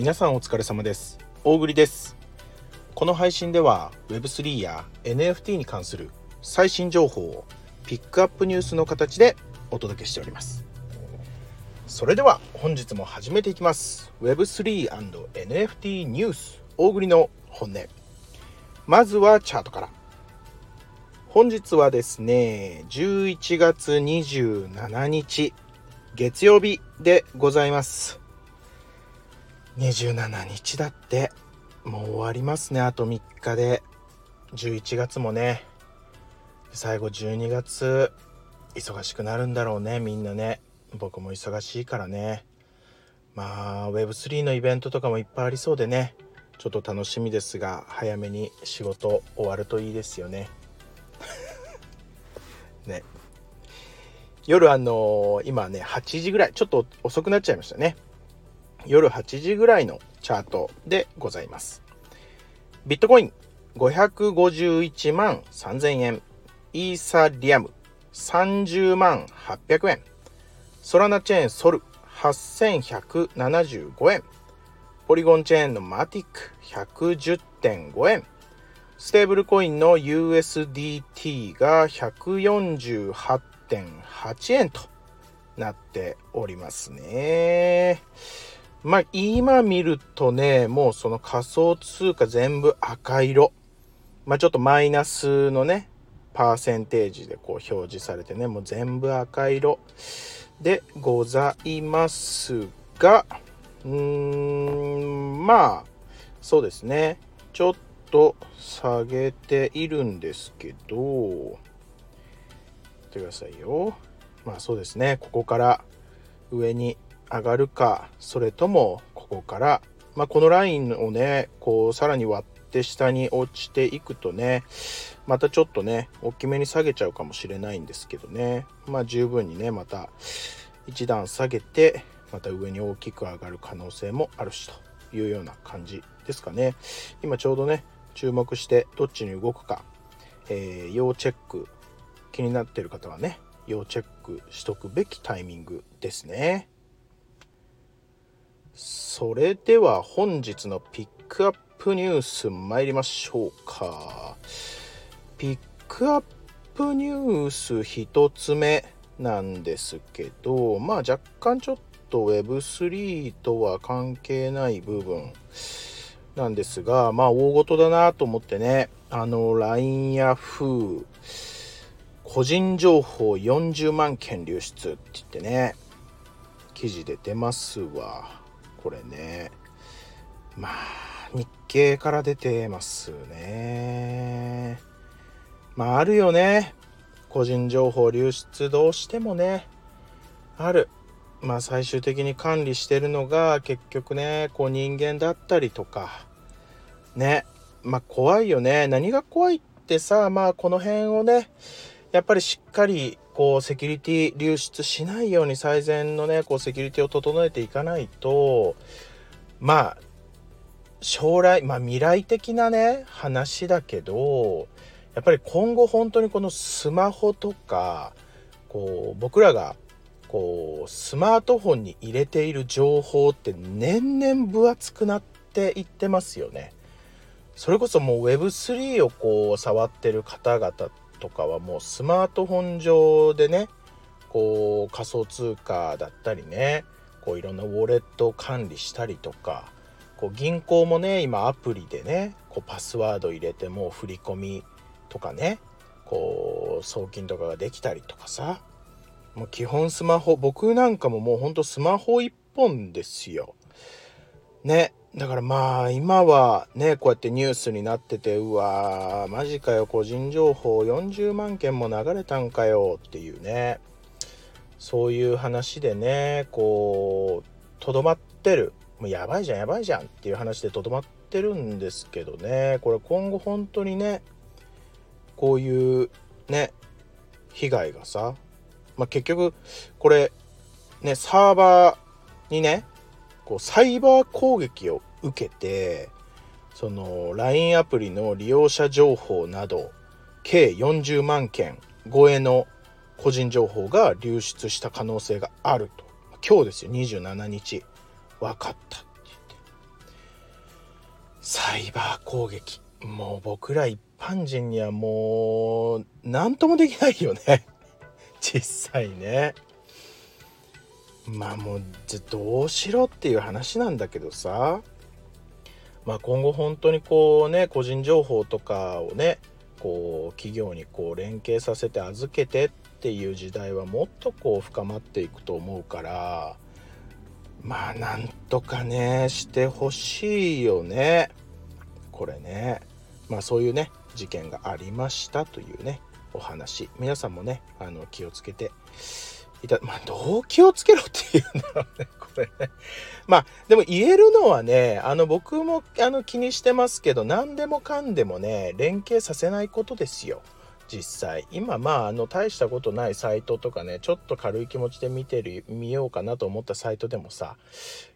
皆さんお疲れ様です。大栗です。この配信では Web3 や NFT に関する最新情報をピックアップニュースの形でお届けしております。それでは本日も始めていきます。Web3&NFT ニュース大栗の本音。まずはチャートから。本日はですね11月27日月曜日でございます。27日だってもう終わりますね。あと3日で。11月もね。最後12月。忙しくなるんだろうね。みんなね。僕も忙しいからね。まあ Web3 のイベントとかもいっぱいありそうでね。ちょっと楽しみですが早めに仕事終わるといいですよね。ね。夜あのー、今ね8時ぐらい。ちょっと遅くなっちゃいましたね。夜8時ぐらいのチャートでございます。ビットコイン551万3000円。イーサリアム30万800円。ソラナチェーンソル8175円。ポリゴンチェーンのマティック110.5円。ステーブルコインの USDT が148.8円となっておりますね。まあ今見るとね、もうその仮想通貨全部赤色。まあちょっとマイナスのね、パーセンテージでこう表示されてね、もう全部赤色でございますが、うーん、まあ、そうですね。ちょっと下げているんですけど、待ってくださいよ。まあそうですね。ここから上に上がるか、それともここから、まあこのラインをね、こうさらに割って下に落ちていくとね、またちょっとね、大きめに下げちゃうかもしれないんですけどね。まあ十分にね、また一段下げて、また上に大きく上がる可能性もあるしというような感じですかね。今ちょうどね、注目してどっちに動くか、えー、要チェック気になってる方はね要チェックしとくべきタイミングですねそれでは本日のピックアップニュース参りましょうかピックアップニュース1つ目なんですけどまあ若干ちょっと Web3 とは関係ない部分なんですが、まあ大事だなと思ってね、あの、LINE や Yahoo、個人情報40万件流出って言ってね、記事で出ますわ。これね。まあ、日経から出てますね。まあ、あるよね。個人情報流出どうしてもね、ある。まあ最終的に管理してるのが結局ねこう人間だったりとかねまあ怖いよね何が怖いってさまあこの辺をねやっぱりしっかりこうセキュリティ流出しないように最善のねこうセキュリティを整えていかないとまあ将来まあ未来的なね話だけどやっぱり今後本当にこのスマホとかこう僕らがこうスマートフォンに入れている情報って年々分厚くなっていってますよね。それこそもう Web3 をこう触ってる方々とかはもうスマートフォン上でねこう仮想通貨だったりねこういろんなウォレットを管理したりとかこう銀行もね今アプリでねこうパスワード入れてもう振り込みとかねこう送金とかができたりとかさもう基本スマホ僕なんかももうほんとスマホ一本ですよ。ねだからまあ今はねこうやってニュースになっててうわーマジかよ個人情報40万件も流れたんかよっていうね。そういう話でねこうとどまってる。もうやばいじゃんやばいじゃんっていう話でとどまってるんですけどね。これ今後本当にねこういうね被害がさまあ、結局これねサーバーにねこうサイバー攻撃を受けてその LINE アプリの利用者情報など計40万件超えの個人情報が流出した可能性があると。今日ですよ27日。分かったって言って。サイバー攻撃。もう僕ら一般人にはもう何ともできないよね。実際ね。まあもうどうしろっていう話なんだけどさ。まあ今後本当にこうね個人情報とかをねこう企業にこう連携させて預けてっていう時代はもっとこう深まっていくと思うからまあなんとかねしてほしいよね。これね。まあそういうね事件がありましたというねお話。皆さんもねあの気をつけていたまあどう気をつけろっていうんだろうね これね。まあでも言えるのはねあの僕もあの気にしてますけど何でもかんでもね連携させないことですよ。実際。今まああの大したことないサイトとかねちょっと軽い気持ちで見てる見ようかなと思ったサイトでもさ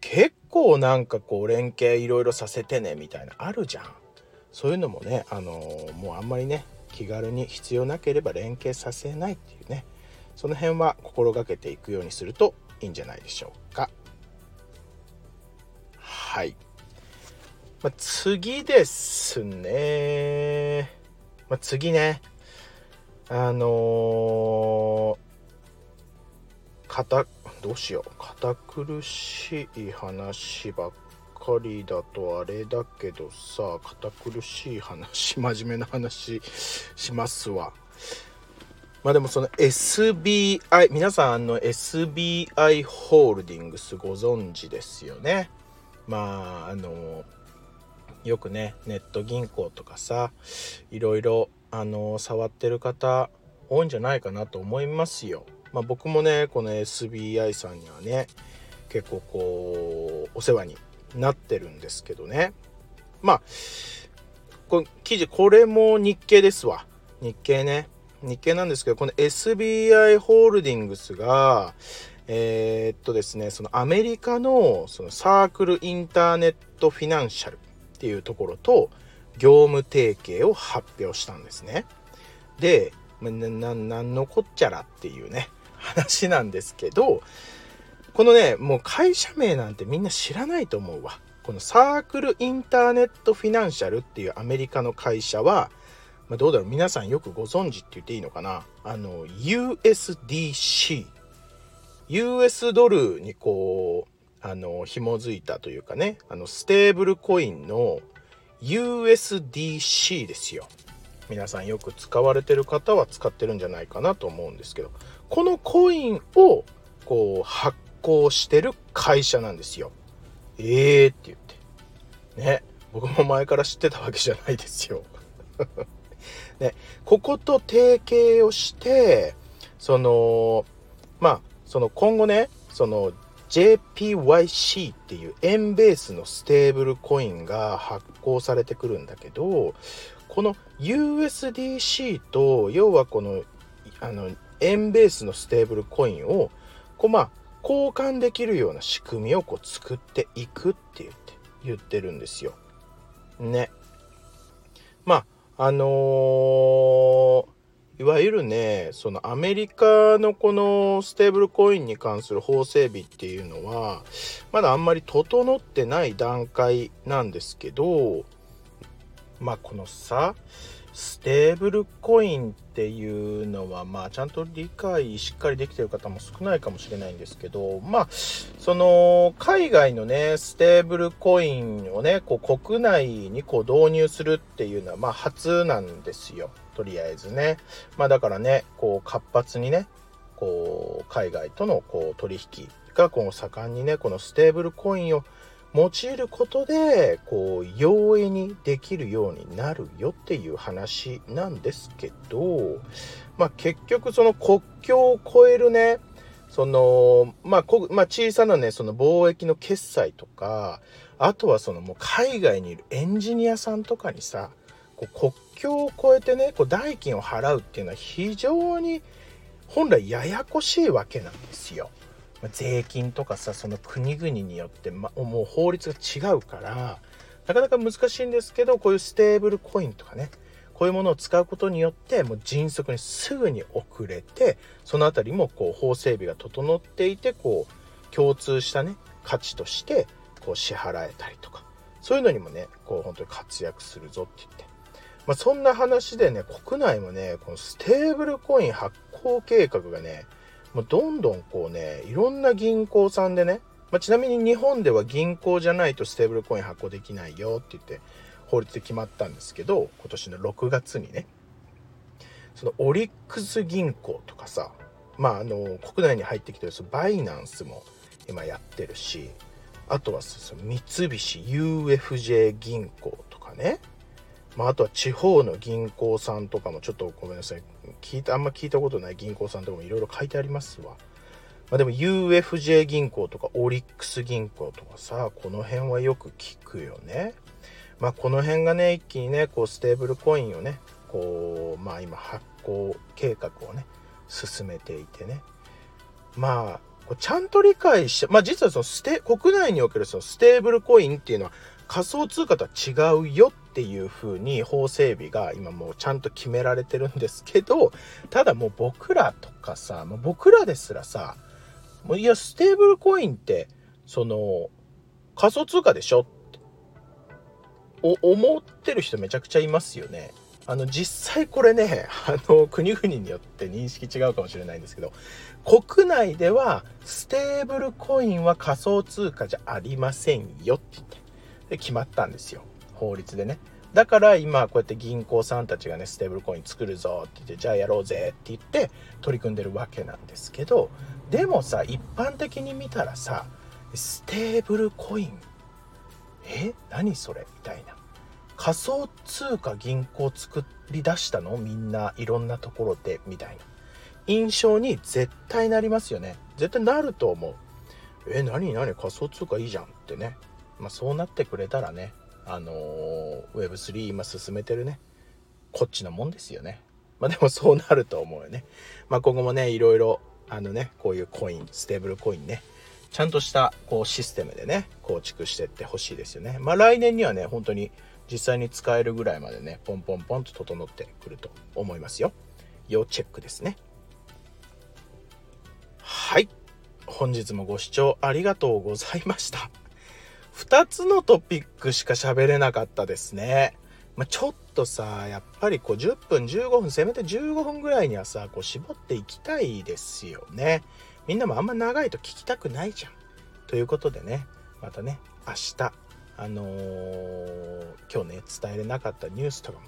結構なんかこう連携いろいろさせてねみたいなあるじゃん。そういうのもねあのもうあんまりね気軽に必要なければ連携させないっていうね。その辺は心がけていくようにするといいんじゃないでしょうか。はい、まあ、次ですね、まあ、次ね。あのー、堅どうしよう。堅苦しい話ばっかりだとあれだけどさ堅苦しい話真面目な話しますわ。まあでもその SBI 皆さんの SBI ホールディングスご存知ですよね。まああのよくねネット銀行とかさいろいろあの触ってる方多いんじゃないかなと思いますよ。まあ、僕もねこの SBI さんにはね結構こうお世話になってるんですけどね。まあこの記事これも日経ですわ。日経ね。日経なんですけどこの SBI ホールディングスがえー、っとですねそのアメリカのそのサークルインターネットフィナンシャルっていうところと業務提携を発表したんですね。で、な、な、なんのこっちゃらっていうね、話なんですけど、このね、もう会社名なんてみんな知らないと思うわ。このサークルインターネットフィナンシャルっていうアメリカの会社は、まあ、どうだろう。皆さんよくご存知って言っていいのかな？あの USDC US ドルにこうあの紐づいたというかね。あのステーブルコインの USDC ですよ。皆さんよく使われてる方は使ってるんじゃないかなと思うんですけど。このコインをこう発行してる会社なんですよ。ええー、って言って。ね。僕も前から知ってたわけじゃないですよ。ねここと提携をしてそのまあその今後ねその JPYC っていう円ベースのステーブルコインが発行されてくるんだけどこの USDC と要はこのあの円ベースのステーブルコインをこうまあ交換できるような仕組みをこう作っていくって言って言ってるんですよ。ね。まああのーいわゆるねそのアメリカのこのステーブルコインに関する法整備っていうのはまだあんまり整ってない段階なんですけどまあこのさステーブルコインっていうのはまあちゃんと理解しっかりできてる方も少ないかもしれないんですけどまあその海外のねステーブルコインをねこう国内にこう導入するっていうのはまあ初なんですよ。とりあえずね。まあだからねこう活発にねこう海外とのこう取引がこう盛んにねこのステーブルコインを用いることでこう容易にできるようになるよっていう話なんですけど、まあ、結局その国境を越えるねそのまあ、まあ、小さなねその貿易の決済とかあとはそのもう海外にいるエンジニアさんとかにさこう国境を越えてねこう代金を払うっていうのは非常に本来ややこしいわけなんですよ。税金とかさその国々によって、ま、もう法律が違うからなかなか難しいんですけどこういうステーブルコインとかねこういうものを使うことによってもう迅速にすぐに遅れてその辺りもこう法整備が整っていてこう共通したね価値としてこう支払えたりとかそういうのにもねこう本当に活躍するぞって言って、まあ、そんな話でね国内もねこのステーブルコイン発行計画がねもうどんどんこうねいろんな銀行さんでね、まあ、ちなみに日本では銀行じゃないとステーブルコイン発行できないよって言って法律で決まったんですけど今年の6月にねそのオリックス銀行とかさまああの国内に入ってきてるそのバイナンスも今やってるしあとはその三菱 UFJ 銀行とかね、まあ、あとは地方の銀行さんとかもちょっとごめんなさい聞いたあんま聞いたことない銀行さんとかもいろいろ書いてありますわ。まあ、でも UFJ 銀行とかオリックス銀行とかさこの辺はよく聞くよね。まあこの辺がね一気にねこうステーブルコインをねこうまあ今発行計画をね進めていてねまあちゃんと理解して、まあ実はそのステ、国内におけるそのステーブルコインっていうのは仮想通貨とは違うよっていう風に法整備が今もうちゃんと決められてるんですけど、ただもう僕らとかさ、もう僕らですらさ、もういや、ステーブルコインって、その、仮想通貨でしょって思ってる人めちゃくちゃいますよね。あの実際これねあの国々によって認識違うかもしれないんですけど国内ではステーブルコインは仮想通貨じゃありませんよって言ってで決まったんですよ法律でね。だから今こうやって銀行さんたちがねステーブルコイン作るぞって言ってじゃあやろうぜって言って取り組んでるわけなんですけどでもさ一般的に見たらさステーブルコイン。え？何それ？みたいな。仮想通貨銀行作り出したの？みんないろんなところで？みたいな。印象に絶対なりますよね。絶対なると思う。え？何？何？仮想通貨いいじゃんってね。まあそうなってくれたらね。あのー、Web3 今進めてるね。こっちのもんですよね。まあでもそうなると思うよね。まあ今後もねいろいろあのねこういうコインステーブルコインね。ちゃんとしたこうシステムでね構築してってほしいですよね。まあ来年にはね本当に実際に使えるぐらいまでねポンポンポンと整ってくると思いますよ。要チェックですね。はい。本日もご視聴ありがとうございました。2つのトピックしか喋れなかったですね。まあ、ちょっとさやっぱりこう10分15分せめて15分ぐらいにはさこう絞っていきたいですよね。みんなもあんま長いと聞きたくないじゃん。ということでねまたね明日あのー、今日ね伝えれなかったニュースとかも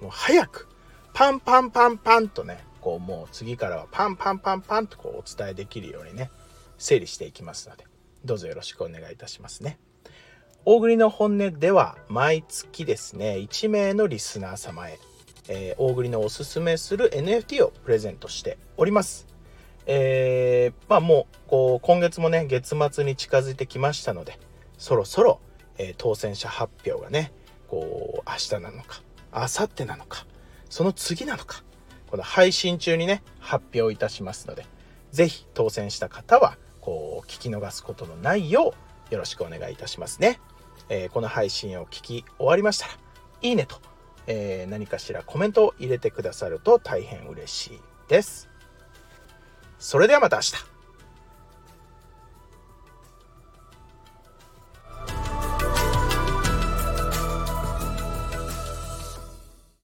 もう早くパンパンパンパンとねこうもう次からはパンパンパンパンとこうお伝えできるようにね整理していきますのでどうぞよろしくお願いいたしますね。大栗の本音では毎月ですね1名のリスナー様へ、えー、大栗のおすすめする NFT をプレゼントしております。えー、まあもうこう今月もね月末に近づいてきましたのでそろそろえー、当選者発表がねこう明日なのか明後日なのかその次なのかこの配信中にね発表いたしますので是非当選した方はこう聞き逃すことのないようよろしくお願いいたしますね、えー、この配信を聞き終わりましたらいいねと、えー、何かしらコメントを入れてくださると大変嬉しいです。それではまた明日。